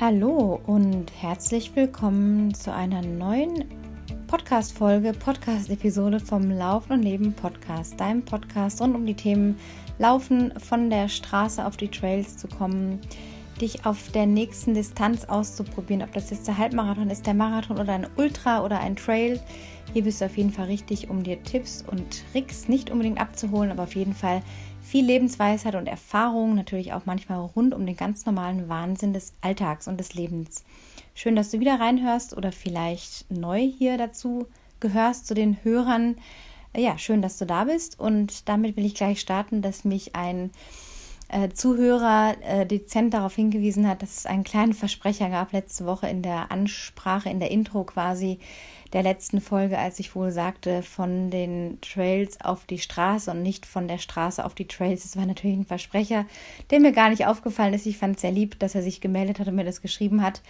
Hallo und herzlich willkommen zu einer neuen Podcast-Folge, Podcast-Episode vom Laufen und Leben Podcast, deinem Podcast rund um die Themen Laufen, von der Straße auf die Trails zu kommen, dich auf der nächsten Distanz auszuprobieren, ob das jetzt der Halbmarathon ist, der Marathon oder ein Ultra oder ein Trail. Hier bist du auf jeden Fall richtig, um dir Tipps und Tricks nicht unbedingt abzuholen, aber auf jeden Fall viel Lebensweisheit und Erfahrung, natürlich auch manchmal rund um den ganz normalen Wahnsinn des Alltags und des Lebens. Schön, dass du wieder reinhörst oder vielleicht neu hier dazu gehörst zu den Hörern. Ja, schön, dass du da bist und damit will ich gleich starten, dass mich ein äh, Zuhörer äh, dezent darauf hingewiesen hat, dass es einen kleinen Versprecher gab letzte Woche in der Ansprache, in der Intro quasi, der letzten Folge, als ich wohl sagte, von den Trails auf die Straße und nicht von der Straße auf die Trails. Das war natürlich ein Versprecher, der mir gar nicht aufgefallen ist. Ich fand es sehr lieb, dass er sich gemeldet hat und mir das geschrieben hat.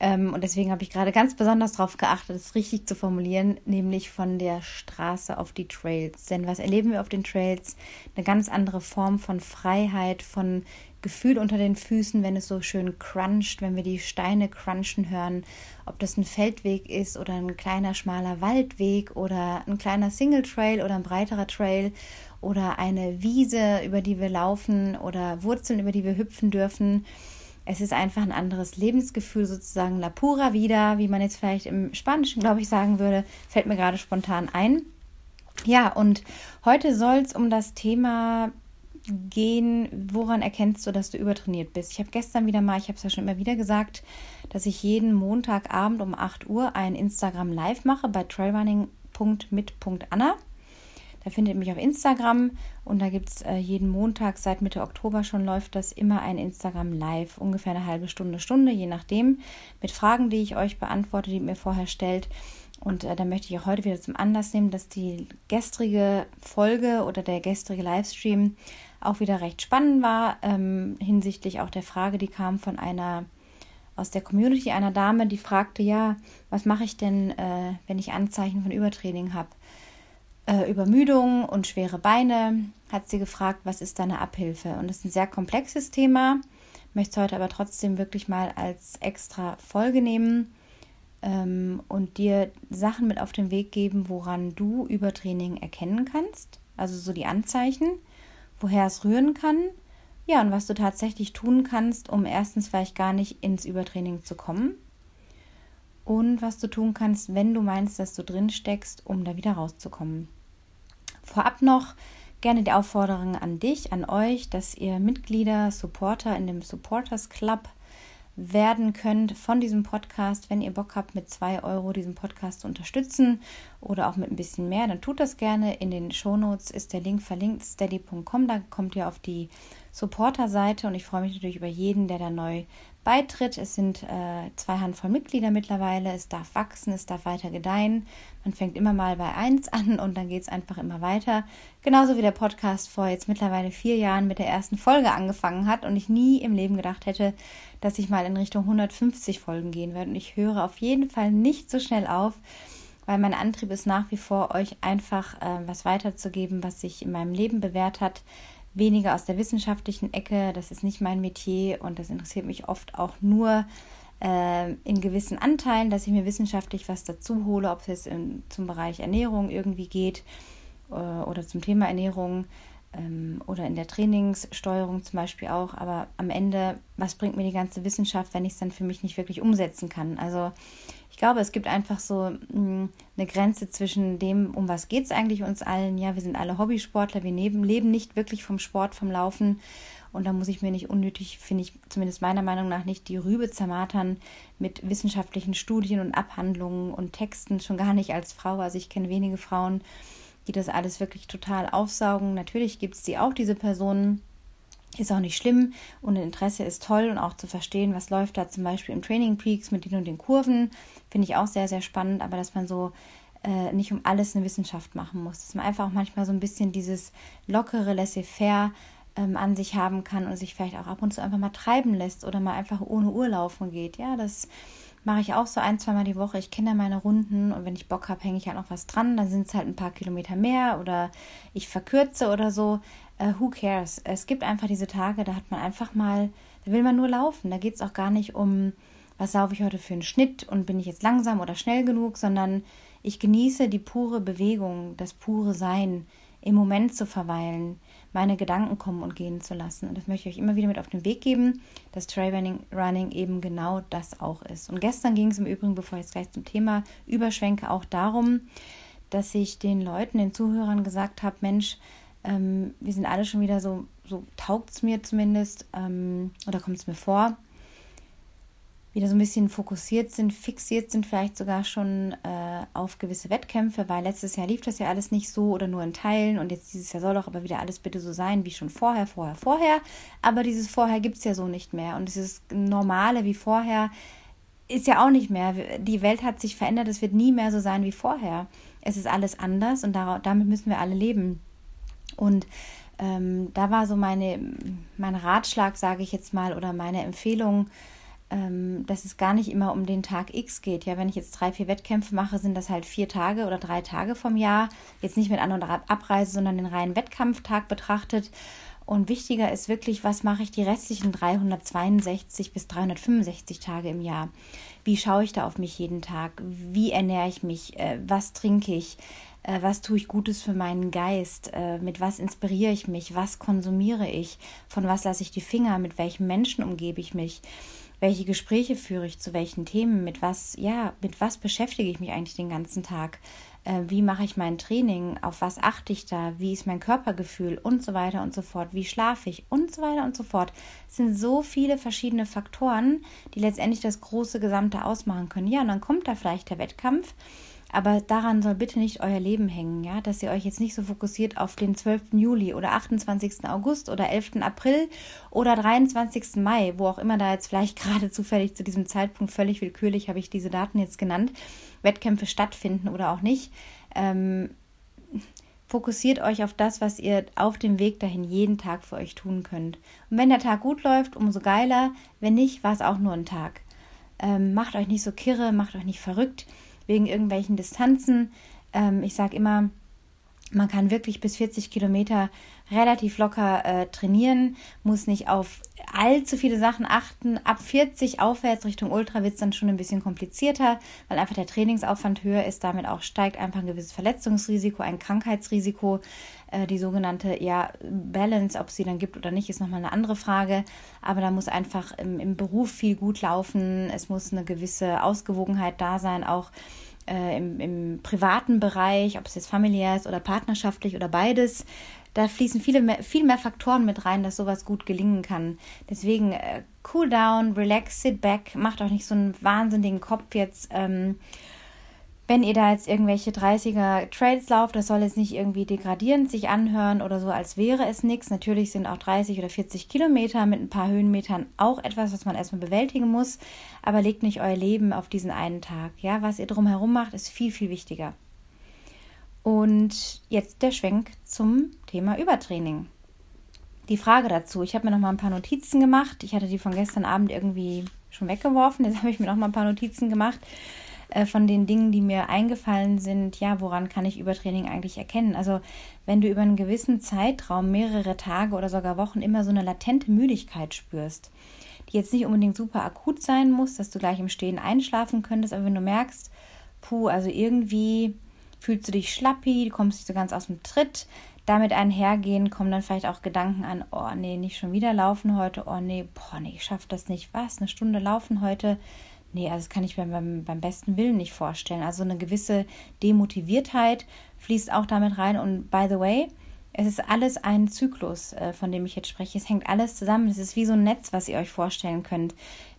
Ähm, und deswegen habe ich gerade ganz besonders darauf geachtet, es richtig zu formulieren, nämlich von der Straße auf die Trails. Denn was erleben wir auf den Trails? Eine ganz andere Form von Freiheit, von Gefühl unter den Füßen, wenn es so schön cruncht, wenn wir die Steine crunchen hören, ob das ein Feldweg ist oder ein kleiner schmaler Waldweg oder ein kleiner Single Trail oder ein breiterer Trail oder eine Wiese, über die wir laufen oder Wurzeln, über die wir hüpfen dürfen. Es ist einfach ein anderes Lebensgefühl, sozusagen la pura vida, wie man jetzt vielleicht im Spanischen, glaube ich, sagen würde, fällt mir gerade spontan ein. Ja, und heute soll es um das Thema gehen, woran erkennst du, dass du übertrainiert bist? Ich habe gestern wieder mal, ich habe es ja schon immer wieder gesagt, dass ich jeden Montagabend um 8 Uhr ein Instagram Live mache bei trailrunning.mit.anna. Da findet ihr mich auf Instagram und da gibt es äh, jeden Montag seit Mitte Oktober schon läuft das immer ein Instagram Live, ungefähr eine halbe Stunde, Stunde, je nachdem, mit Fragen, die ich euch beantworte, die ihr mir vorher stellt. Und äh, da möchte ich auch heute wieder zum Anlass nehmen, dass die gestrige Folge oder der gestrige Livestream auch wieder recht spannend war, ähm, hinsichtlich auch der Frage, die kam von einer aus der Community, einer Dame, die fragte, ja, was mache ich denn, äh, wenn ich Anzeichen von Übertraining habe? Äh, Übermüdung und schwere Beine, hat sie gefragt, was ist da eine Abhilfe? Und das ist ein sehr komplexes Thema, möchte es heute aber trotzdem wirklich mal als extra Folge nehmen ähm, und dir Sachen mit auf den Weg geben, woran du Übertraining erkennen kannst, also so die Anzeichen woher es rühren kann, ja, und was du tatsächlich tun kannst, um erstens vielleicht gar nicht ins Übertraining zu kommen und was du tun kannst, wenn du meinst, dass du drin steckst, um da wieder rauszukommen. Vorab noch gerne die Aufforderung an dich, an euch, dass ihr Mitglieder, Supporter in dem Supporters Club werden könnt von diesem Podcast. Wenn ihr Bock habt, mit 2 Euro diesen Podcast zu unterstützen oder auch mit ein bisschen mehr, dann tut das gerne. In den Shownotes ist der Link verlinkt, steady.com. Da kommt ihr auf die Supporter-Seite und ich freue mich natürlich über jeden, der da neu beitritt. Es sind äh, zwei Handvoll Mitglieder mittlerweile. Es darf wachsen, es darf weiter gedeihen. Man fängt immer mal bei eins an und dann geht es einfach immer weiter. Genauso wie der Podcast vor jetzt mittlerweile vier Jahren mit der ersten Folge angefangen hat und ich nie im Leben gedacht hätte, dass ich mal in Richtung 150 Folgen gehen werde. Und ich höre auf jeden Fall nicht so schnell auf, weil mein Antrieb ist nach wie vor, euch einfach äh, was weiterzugeben, was sich in meinem Leben bewährt hat weniger aus der wissenschaftlichen Ecke. Das ist nicht mein Metier und das interessiert mich oft auch nur äh, in gewissen Anteilen, dass ich mir wissenschaftlich was dazu hole, ob es jetzt in, zum Bereich Ernährung irgendwie geht äh, oder zum Thema Ernährung ähm, oder in der Trainingssteuerung zum Beispiel auch. Aber am Ende, was bringt mir die ganze Wissenschaft, wenn ich es dann für mich nicht wirklich umsetzen kann? Also glaube, es gibt einfach so mh, hm, eine Grenze zwischen dem, um was geht es eigentlich uns allen. Ja, wir sind alle Hobbysportler, wir leben, leben nicht wirklich vom Sport, vom Laufen. Und da muss ich mir nicht unnötig, finde ich zumindest meiner Meinung nach nicht, die Rübe zermatern mit wissenschaftlichen Studien und Abhandlungen und Texten, schon gar nicht als Frau. Also ich kenne wenige Frauen, die das alles wirklich total aufsaugen. Natürlich gibt es die auch, diese Personen. Ist auch nicht schlimm und Interesse ist toll und auch zu verstehen, was läuft da zum Beispiel im Training Peaks mit den und den Kurven, finde ich auch sehr, sehr spannend, aber dass man so äh, nicht um alles eine Wissenschaft machen muss, dass man einfach auch manchmal so ein bisschen dieses lockere Laissez-faire ähm, an sich haben kann und sich vielleicht auch ab und zu einfach mal treiben lässt oder mal einfach ohne Uhr laufen geht. Ja, das mache ich auch so ein, zweimal die Woche. Ich kenne meine Runden und wenn ich Bock habe, hänge ich halt noch was dran. Dann sind es halt ein paar Kilometer mehr oder ich verkürze oder so. Uh, who cares? Es gibt einfach diese Tage, da hat man einfach mal, da will man nur laufen. Da geht es auch gar nicht um, was laufe ich heute für einen Schnitt und bin ich jetzt langsam oder schnell genug, sondern ich genieße die pure Bewegung, das pure Sein, im Moment zu verweilen, meine Gedanken kommen und gehen zu lassen. Und das möchte ich euch immer wieder mit auf den Weg geben, dass Trailrunning Running eben genau das auch ist. Und gestern ging es im Übrigen, bevor ich jetzt gleich zum Thema überschwenke, auch darum, dass ich den Leuten, den Zuhörern gesagt habe, Mensch, ähm, wir sind alle schon wieder so, so taugt es mir zumindest ähm, oder kommt es mir vor, wieder so ein bisschen fokussiert sind, fixiert sind, vielleicht sogar schon äh, auf gewisse Wettkämpfe, weil letztes Jahr lief das ja alles nicht so oder nur in Teilen und jetzt dieses Jahr soll doch aber wieder alles bitte so sein wie schon vorher, vorher, vorher. Aber dieses Vorher gibt es ja so nicht mehr und dieses Normale wie vorher ist ja auch nicht mehr. Die Welt hat sich verändert, es wird nie mehr so sein wie vorher. Es ist alles anders und damit müssen wir alle leben. Und ähm, da war so meine, mein Ratschlag, sage ich jetzt mal, oder meine Empfehlung, ähm, dass es gar nicht immer um den Tag X geht. Ja, wenn ich jetzt drei, vier Wettkämpfe mache, sind das halt vier Tage oder drei Tage vom Jahr. Jetzt nicht mit An- und Abreise, sondern den reinen Wettkampftag betrachtet. Und wichtiger ist wirklich, was mache ich die restlichen 362 bis 365 Tage im Jahr? Wie schaue ich da auf mich jeden Tag? Wie ernähre ich mich? Äh, was trinke ich? Äh, was tue ich Gutes für meinen Geist? Äh, mit was inspiriere ich mich? Was konsumiere ich? Von was lasse ich die Finger? Mit welchen Menschen umgebe ich mich? welche Gespräche führe ich zu welchen Themen, mit was, ja, mit was beschäftige ich mich eigentlich den ganzen Tag, äh, wie mache ich mein Training, auf was achte ich da, wie ist mein Körpergefühl und so weiter und so fort, wie schlafe ich und so weiter und so fort. Es sind so viele verschiedene Faktoren, die letztendlich das große Gesamte ausmachen können. Ja, und dann kommt da vielleicht der Wettkampf aber daran soll bitte nicht euer Leben hängen, ja, dass ihr euch jetzt nicht so fokussiert auf den 12. Juli oder 28. August oder 11. April oder 23. Mai, wo auch immer da jetzt vielleicht gerade zufällig zu diesem Zeitpunkt völlig willkürlich habe ich diese Daten jetzt genannt, Wettkämpfe stattfinden oder auch nicht. Ähm, fokussiert euch auf das, was ihr auf dem Weg dahin jeden Tag für euch tun könnt. Und wenn der Tag gut läuft, umso geiler. Wenn nicht, war es auch nur ein Tag. Ähm, macht euch nicht so kirre, macht euch nicht verrückt wegen irgendwelchen Distanzen. Ähm, ich sage immer, man kann wirklich bis 40 Kilometer relativ locker äh, trainieren, muss nicht auf allzu viele Sachen achten. Ab 40 aufwärts Richtung Ultra wird es dann schon ein bisschen komplizierter, weil einfach der Trainingsaufwand höher ist. Damit auch steigt einfach ein gewisses Verletzungsrisiko, ein Krankheitsrisiko. Äh, die sogenannte ja, Balance, ob sie dann gibt oder nicht, ist nochmal eine andere Frage. Aber da muss einfach im, im Beruf viel gut laufen. Es muss eine gewisse Ausgewogenheit da sein, auch äh, im, im privaten Bereich, ob es jetzt familiär ist oder partnerschaftlich oder beides. Da fließen viele mehr, viel mehr Faktoren mit rein, dass sowas gut gelingen kann. Deswegen äh, cool down, relax, sit back, macht euch nicht so einen wahnsinnigen Kopf jetzt. Ähm, wenn ihr da jetzt irgendwelche 30er Trails lauft, das soll jetzt nicht irgendwie degradierend sich anhören oder so, als wäre es nichts. Natürlich sind auch 30 oder 40 Kilometer mit ein paar Höhenmetern auch etwas, was man erstmal bewältigen muss. Aber legt nicht euer Leben auf diesen einen Tag. Ja, was ihr drumherum macht, ist viel, viel wichtiger. Und jetzt der Schwenk zum Thema Übertraining. Die Frage dazu, ich habe mir noch mal ein paar Notizen gemacht. Ich hatte die von gestern Abend irgendwie schon weggeworfen. Jetzt habe ich mir noch mal ein paar Notizen gemacht äh, von den Dingen, die mir eingefallen sind, ja, woran kann ich Übertraining eigentlich erkennen? Also wenn du über einen gewissen Zeitraum, mehrere Tage oder sogar Wochen immer so eine latente Müdigkeit spürst, die jetzt nicht unbedingt super akut sein muss, dass du gleich im Stehen einschlafen könntest, aber wenn du merkst, puh, also irgendwie fühlst du dich schlappi, du kommst nicht so ganz aus dem Tritt, damit einhergehen, kommen dann vielleicht auch Gedanken an, oh nee, nicht schon wieder laufen heute, oh nee, boah, nee, ich schaff das nicht, was, eine Stunde laufen heute, Nee, also das kann ich mir beim, beim besten Willen nicht vorstellen. Also eine gewisse Demotiviertheit fließt auch damit rein. Und by the way, es ist alles ein Zyklus, äh, von dem ich jetzt spreche. Es hängt alles zusammen. Es ist wie so ein Netz, was ihr euch vorstellen könnt.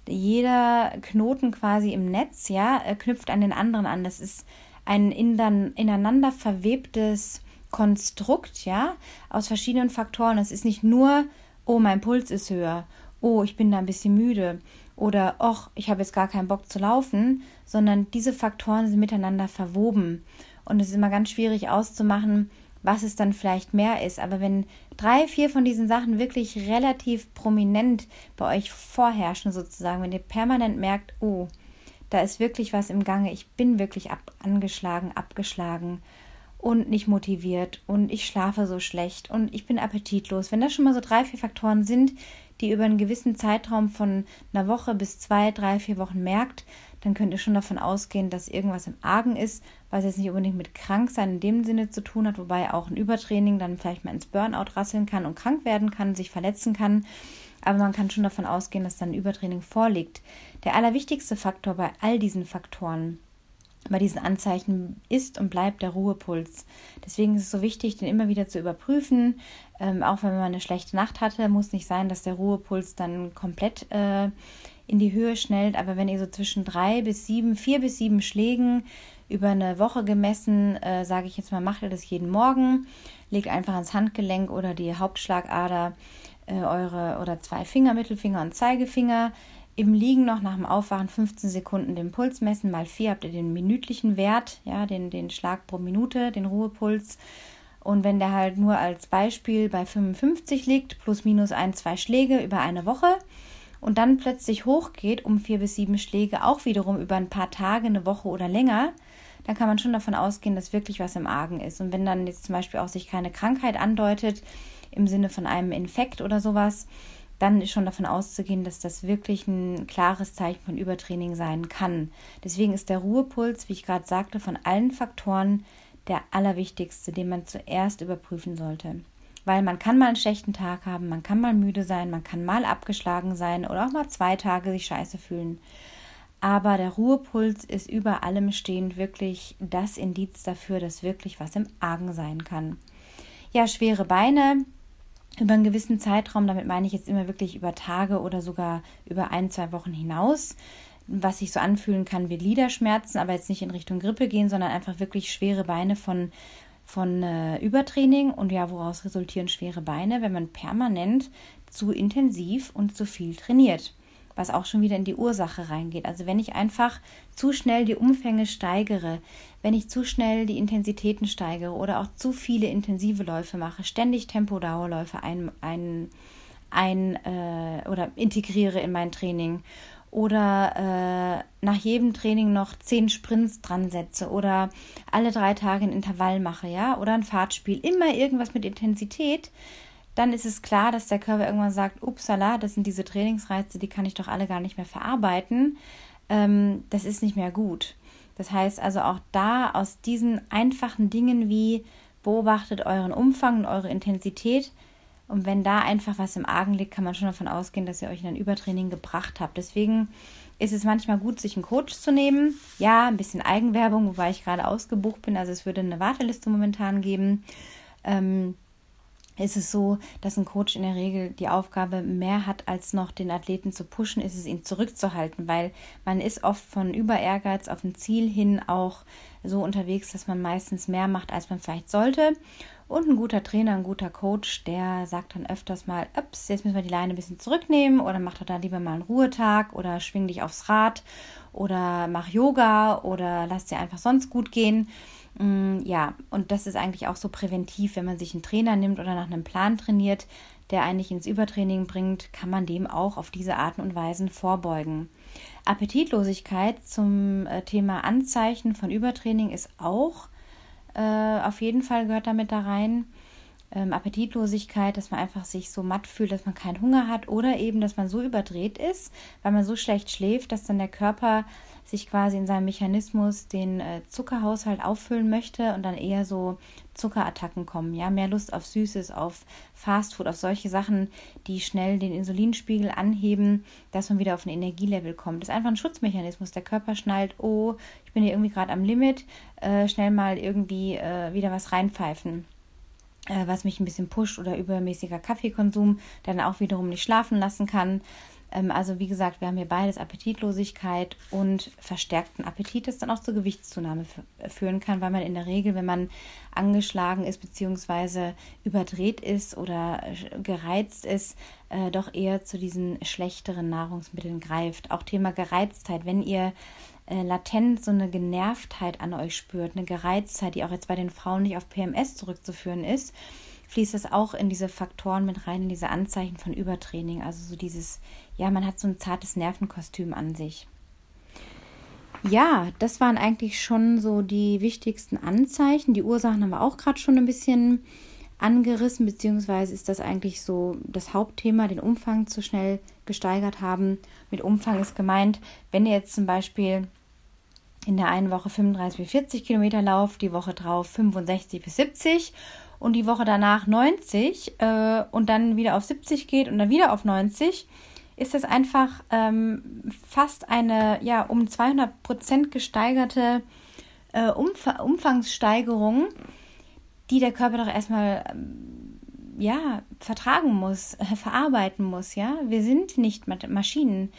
Jeder Knoten quasi im Netz, ja, äh, knüpft an den anderen an. Das ist ein ineinander verwebtes Konstrukt, ja, aus verschiedenen Faktoren. Es ist nicht nur, oh, mein Puls ist höher, oh, ich bin da ein bisschen müde, oder ach, ich habe jetzt gar keinen Bock zu laufen, sondern diese Faktoren sind miteinander verwoben. Und es ist immer ganz schwierig auszumachen, was es dann vielleicht mehr ist. Aber wenn drei, vier von diesen Sachen wirklich relativ prominent bei euch vorherrschen, sozusagen, wenn ihr permanent merkt, oh, da ist wirklich was im Gange, ich bin wirklich ab, angeschlagen, abgeschlagen und nicht motiviert und ich schlafe so schlecht und ich bin appetitlos. Wenn das schon mal so drei, vier Faktoren sind, die über einen gewissen Zeitraum von einer Woche bis zwei, drei, vier Wochen merkt, dann könnt ihr schon davon ausgehen, dass irgendwas im Argen ist, was jetzt nicht unbedingt mit Kranksein in dem Sinne zu tun hat, wobei auch ein Übertraining dann vielleicht mal ins Burnout rasseln kann und krank werden kann, sich verletzen kann. Aber man kann schon davon ausgehen, dass dann Übertraining vorliegt. Der allerwichtigste Faktor bei all diesen Faktoren bei diesen Anzeichen ist und bleibt der Ruhepuls. Deswegen ist es so wichtig, den immer wieder zu überprüfen. Ähm, auch wenn man eine schlechte Nacht hatte, muss nicht sein, dass der Ruhepuls dann komplett äh, in die Höhe schnellt. Aber wenn ihr so zwischen drei bis sieben, vier bis sieben Schlägen über eine Woche gemessen, äh, sage ich jetzt mal, macht ihr das jeden Morgen, legt einfach ans Handgelenk oder die Hauptschlagader äh, eure oder zwei Finger, Mittelfinger und Zeigefinger im Liegen noch nach dem Aufwachen 15 Sekunden den Puls messen. Mal 4 habt ihr den minütlichen Wert, ja, den, den Schlag pro Minute, den Ruhepuls. Und wenn der halt nur als Beispiel bei 55 liegt, plus minus ein, zwei Schläge über eine Woche und dann plötzlich hochgeht um vier bis sieben Schläge, auch wiederum über ein paar Tage, eine Woche oder länger, dann kann man schon davon ausgehen, dass wirklich was im Argen ist. Und wenn dann jetzt zum Beispiel auch sich keine Krankheit andeutet, im Sinne von einem Infekt oder sowas, dann ist schon davon auszugehen, dass das wirklich ein klares Zeichen von Übertraining sein kann. Deswegen ist der Ruhepuls, wie ich gerade sagte, von allen Faktoren der allerwichtigste, den man zuerst überprüfen sollte. Weil man kann mal einen schlechten Tag haben, man kann mal müde sein, man kann mal abgeschlagen sein oder auch mal zwei Tage sich scheiße fühlen. Aber der Ruhepuls ist über allem stehend wirklich das Indiz dafür, dass wirklich was im Argen sein kann. Ja, schwere Beine, über einen gewissen Zeitraum, damit meine ich jetzt immer wirklich über Tage oder sogar über ein, zwei Wochen hinaus, was sich so anfühlen kann wie Gliederschmerzen, aber jetzt nicht in Richtung Grippe gehen, sondern einfach wirklich schwere Beine von, von äh, Übertraining. Und ja, woraus resultieren schwere Beine, wenn man permanent zu intensiv und zu viel trainiert? Was auch schon wieder in die Ursache reingeht. Also wenn ich einfach zu schnell die Umfänge steigere, wenn ich zu schnell die Intensitäten steigere oder auch zu viele intensive Läufe mache, ständig Tempodauerläufe ein, ein, ein äh, oder integriere in mein Training oder äh, nach jedem Training noch zehn Sprints dran setze oder alle drei Tage ein Intervall mache, ja, oder ein Fahrtspiel, immer irgendwas mit Intensität, dann ist es klar, dass der Körper irgendwann sagt, upsala, das sind diese Trainingsreize, die kann ich doch alle gar nicht mehr verarbeiten. Ähm, das ist nicht mehr gut. Das heißt also auch da aus diesen einfachen Dingen wie beobachtet euren Umfang und eure Intensität. Und wenn da einfach was im Argen liegt, kann man schon davon ausgehen, dass ihr euch in ein Übertraining gebracht habt. Deswegen ist es manchmal gut, sich einen Coach zu nehmen. Ja, ein bisschen Eigenwerbung, wobei ich gerade ausgebucht bin. Also es würde eine Warteliste momentan geben. Ähm, ist es so, dass ein Coach in der Regel die Aufgabe mehr hat, als noch den Athleten zu pushen, ist es ihn zurückzuhalten, weil man ist oft von Über Ehrgeiz auf ein Ziel hin auch so unterwegs, dass man meistens mehr macht, als man vielleicht sollte. Und ein guter Trainer, ein guter Coach, der sagt dann öfters mal, ups, jetzt müssen wir die Leine ein bisschen zurücknehmen oder mach doch da lieber mal einen Ruhetag oder schwing dich aufs Rad oder mach Yoga oder lass dir einfach sonst gut gehen. Mm, ja, und das ist eigentlich auch so präventiv, wenn man sich einen Trainer nimmt oder nach einem Plan trainiert, der eigentlich ins Übertraining bringt, kann man dem auch auf diese Arten und Weisen vorbeugen. Appetitlosigkeit zum äh, Thema Anzeichen von Übertraining ist auch äh, auf jeden Fall gehört damit da rein. Ähm, Appetitlosigkeit, dass man einfach sich so matt fühlt, dass man keinen Hunger hat oder eben, dass man so überdreht ist, weil man so schlecht schläft, dass dann der Körper sich quasi in seinem Mechanismus den äh, Zuckerhaushalt auffüllen möchte und dann eher so Zuckerattacken kommen. Ja, mehr Lust auf Süßes, auf Fastfood, auf solche Sachen, die schnell den Insulinspiegel anheben, dass man wieder auf ein Energielevel kommt. Das ist einfach ein Schutzmechanismus. Der Körper schnallt, oh, ich bin hier irgendwie gerade am Limit, äh, schnell mal irgendwie äh, wieder was reinpfeifen äh, was mich ein bisschen pusht oder übermäßiger Kaffeekonsum, dann auch wiederum nicht schlafen lassen kann. Ähm, also wie gesagt, wir haben hier beides Appetitlosigkeit und verstärkten Appetit, das dann auch zur Gewichtszunahme führen kann, weil man in der Regel, wenn man angeschlagen ist bzw. überdreht ist oder gereizt ist, äh, doch eher zu diesen schlechteren Nahrungsmitteln greift. Auch Thema Gereiztheit, wenn ihr äh, latent so eine Genervtheit an euch spürt, eine Gereiztheit, die auch jetzt bei den Frauen nicht auf PMS zurückzuführen ist, fließt das auch in diese Faktoren mit rein, in diese Anzeichen von Übertraining. Also so dieses, ja, man hat so ein zartes Nervenkostüm an sich. Ja, das waren eigentlich schon so die wichtigsten Anzeichen. Die Ursachen haben wir auch gerade schon ein bisschen angerissen, beziehungsweise ist das eigentlich so das Hauptthema, den Umfang zu schnell gesteigert haben. Mit Umfang ist gemeint, wenn ihr jetzt zum Beispiel in der einen Woche 35 bis 40 Kilometer lauft, die Woche drauf 65 bis 70 und die Woche danach 90 äh, und dann wieder auf 70 geht und dann wieder auf 90, ist das einfach ähm, fast eine ja um 200 Prozent gesteigerte äh, Umf Umfangssteigerung, die der Körper doch erstmal ähm, ja vertragen muss, äh, verarbeiten muss. Ja, wir sind nicht Maschinen.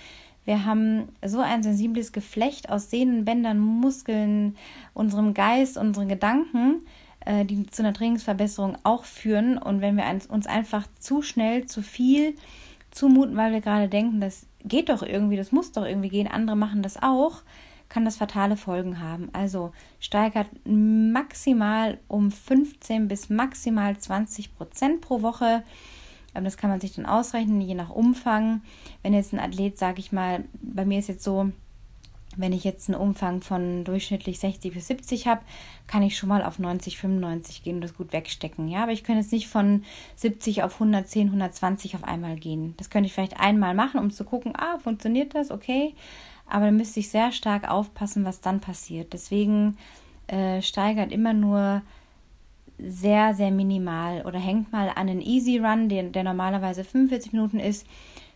Wir haben so ein sensibles Geflecht aus Sehnen, Bändern, Muskeln, unserem Geist, unseren Gedanken, äh, die zu einer Trainingsverbesserung auch führen. Und wenn wir uns einfach zu schnell, zu viel zumuten, weil wir gerade denken, das geht doch irgendwie, das muss doch irgendwie gehen, andere machen das auch, kann das fatale Folgen haben. Also steigert maximal um 15 bis maximal 20 Prozent pro Woche. Das kann man sich dann ausrechnen, je nach Umfang. Wenn jetzt ein Athlet, sage ich mal, bei mir ist jetzt so, wenn ich jetzt einen Umfang von durchschnittlich 60 bis 70 habe, kann ich schon mal auf 90, 95 gehen und das gut wegstecken. Ja, aber ich könnte jetzt nicht von 70 auf 110, 120 auf einmal gehen. Das könnte ich vielleicht einmal machen, um zu gucken, ah, funktioniert das? Okay. Aber dann müsste ich sehr stark aufpassen, was dann passiert. Deswegen äh, steigert immer nur sehr, sehr minimal oder hängt mal an einen Easy Run, der, der normalerweise 45 Minuten ist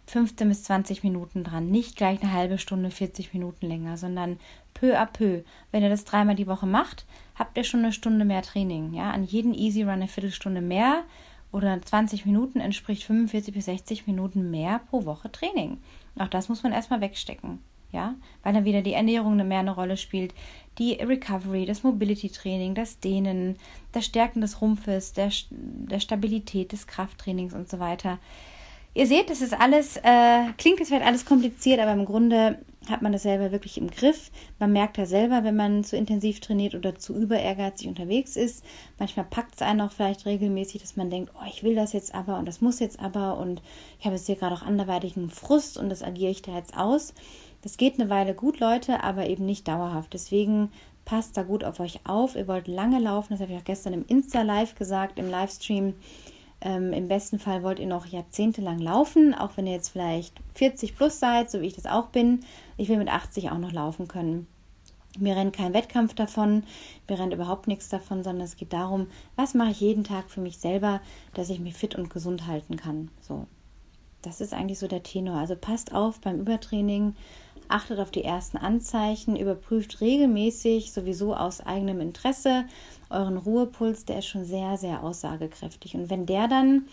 15 bis 20 Minuten dran. Nicht gleich eine halbe Stunde, 40 Minuten länger, sondern peu à peu. Wenn ihr das dreimal die Woche macht, habt ihr schon eine Stunde mehr Training. Ja, an jeden Easy Run eine Viertelstunde mehr oder 20 Minuten entspricht 45 bis 60 Minuten mehr pro Woche Training. Auch das muss man erstmal wegstecken. Ja, weil dann wieder die Ernährung mehr eine Rolle spielt, die Recovery, das Mobility-Training, das Dehnen, das Stärken des Rumpfes, der, der Stabilität des Krafttrainings und so weiter. Ihr seht, das ist alles, äh, klingt es vielleicht alles kompliziert, aber im Grunde hat man das selber wirklich im Griff. Man merkt ja selber, wenn man zu intensiv trainiert oder zu über ehrgeizig unterwegs ist. Manchmal packt es einen auch vielleicht regelmäßig, dass man denkt, oh, ich will das jetzt aber und das muss jetzt aber und ich habe jetzt hier gerade auch anderweitigen Frust und das agiere ich da jetzt aus. Das geht eine Weile gut, Leute, aber eben nicht dauerhaft. Deswegen passt da gut auf euch auf. Ihr wollt lange laufen, das habe ich auch gestern im Insta-Live gesagt, im Livestream. Ähm, Im besten Fall wollt ihr noch jahrzehntelang laufen, auch wenn ihr jetzt vielleicht 40 plus seid, so wie ich das auch bin. Ich will mit 80 auch noch laufen können. Mir rennt kein Wettkampf davon, mir rennt überhaupt nichts davon, sondern es geht darum, was mache ich jeden Tag für mich selber, dass ich mich fit und gesund halten kann. So, das ist eigentlich so der Tenor. Also passt auf beim Übertraining, achtet auf die ersten Anzeichen, überprüft regelmäßig, sowieso aus eigenem Interesse, euren Ruhepuls, der ist schon sehr, sehr aussagekräftig. Und wenn der dann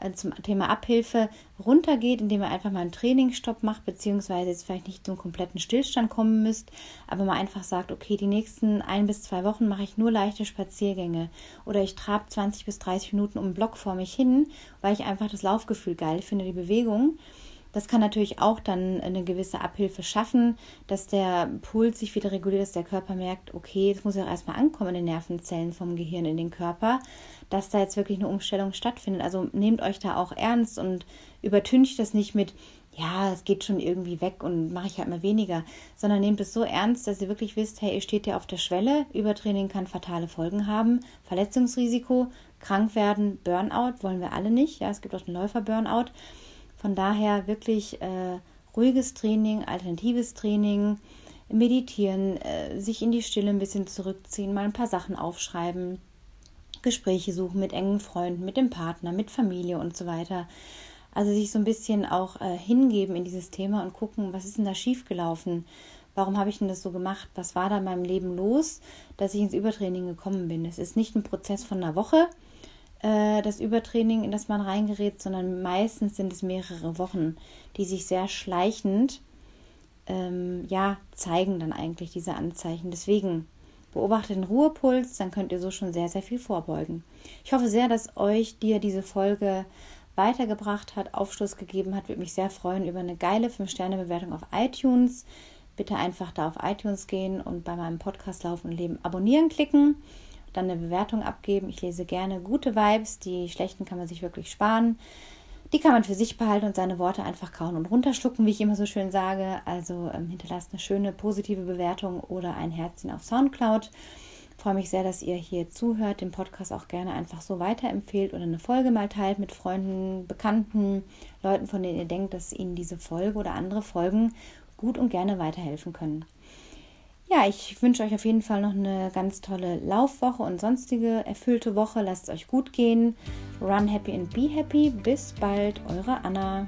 äh, zum Thema Abhilfe runtergeht, indem ihr einfach mal einen Trainingsstopp macht, beziehungsweise jetzt vielleicht nicht zum kompletten Stillstand kommen müsst, aber mal einfach sagt, okay, die nächsten ein bis zwei Wochen mache ich nur leichte Spaziergänge oder ich trab 20 bis 30 Minuten um den Block vor mich hin, weil ich einfach das Laufgefühl geil finde, die Bewegung das kann natürlich auch dann eine gewisse Abhilfe schaffen, dass der Puls sich wieder reguliert, dass der Körper merkt, okay, es muss ja auch erstmal ankommen in den Nervenzellen vom Gehirn in den Körper, dass da jetzt wirklich eine Umstellung stattfindet. Also nehmt euch da auch ernst und übertüncht das nicht mit, ja, es geht schon irgendwie weg und mache ich halt mal weniger, sondern nehmt es so ernst, dass ihr wirklich wisst, hey, ihr steht ja auf der Schwelle, Übertraining kann fatale Folgen haben, Verletzungsrisiko, krank werden, Burnout wollen wir alle nicht, ja, es gibt auch den Läufer-Burnout. Von daher wirklich äh, ruhiges Training, alternatives Training, meditieren, äh, sich in die Stille ein bisschen zurückziehen, mal ein paar Sachen aufschreiben, Gespräche suchen mit engen Freunden, mit dem Partner, mit Familie und so weiter. Also sich so ein bisschen auch äh, hingeben in dieses Thema und gucken, was ist denn da schiefgelaufen? Warum habe ich denn das so gemacht? Was war da in meinem Leben los, dass ich ins Übertraining gekommen bin? Es ist nicht ein Prozess von einer Woche, äh, das Übertraining, in das man reingerät, sondern meistens sind es mehrere Wochen, die sich sehr schleichend ähm, ja, zeigen dann eigentlich diese Anzeichen. Deswegen beobachtet den Ruhepuls, dann könnt ihr so schon sehr, sehr viel vorbeugen. Ich hoffe sehr, dass euch dir diese Folge weitergebracht hat, Aufschluss gegeben hat. Würde mich sehr freuen über eine geile 5-Sterne-Bewertung auf iTunes. Bitte einfach da auf iTunes gehen und bei meinem Podcast Laufen und Leben abonnieren klicken dann eine Bewertung abgeben. Ich lese gerne gute Vibes, die schlechten kann man sich wirklich sparen. Die kann man für sich behalten und seine Worte einfach kauen und runterschlucken, wie ich immer so schön sage. Also ähm, hinterlasst eine schöne positive Bewertung oder ein Herzchen auf Soundcloud. Ich freue mich sehr, dass ihr hier zuhört, den Podcast auch gerne einfach so weiterempfehlt oder eine Folge mal teilt mit Freunden, Bekannten, Leuten, von denen ihr denkt, dass ihnen diese Folge oder andere Folgen gut und gerne weiterhelfen können. Ja, ich wünsche euch auf jeden Fall noch eine ganz tolle Laufwoche und sonstige erfüllte Woche. Lasst es euch gut gehen. Run happy and be happy. Bis bald, eure Anna.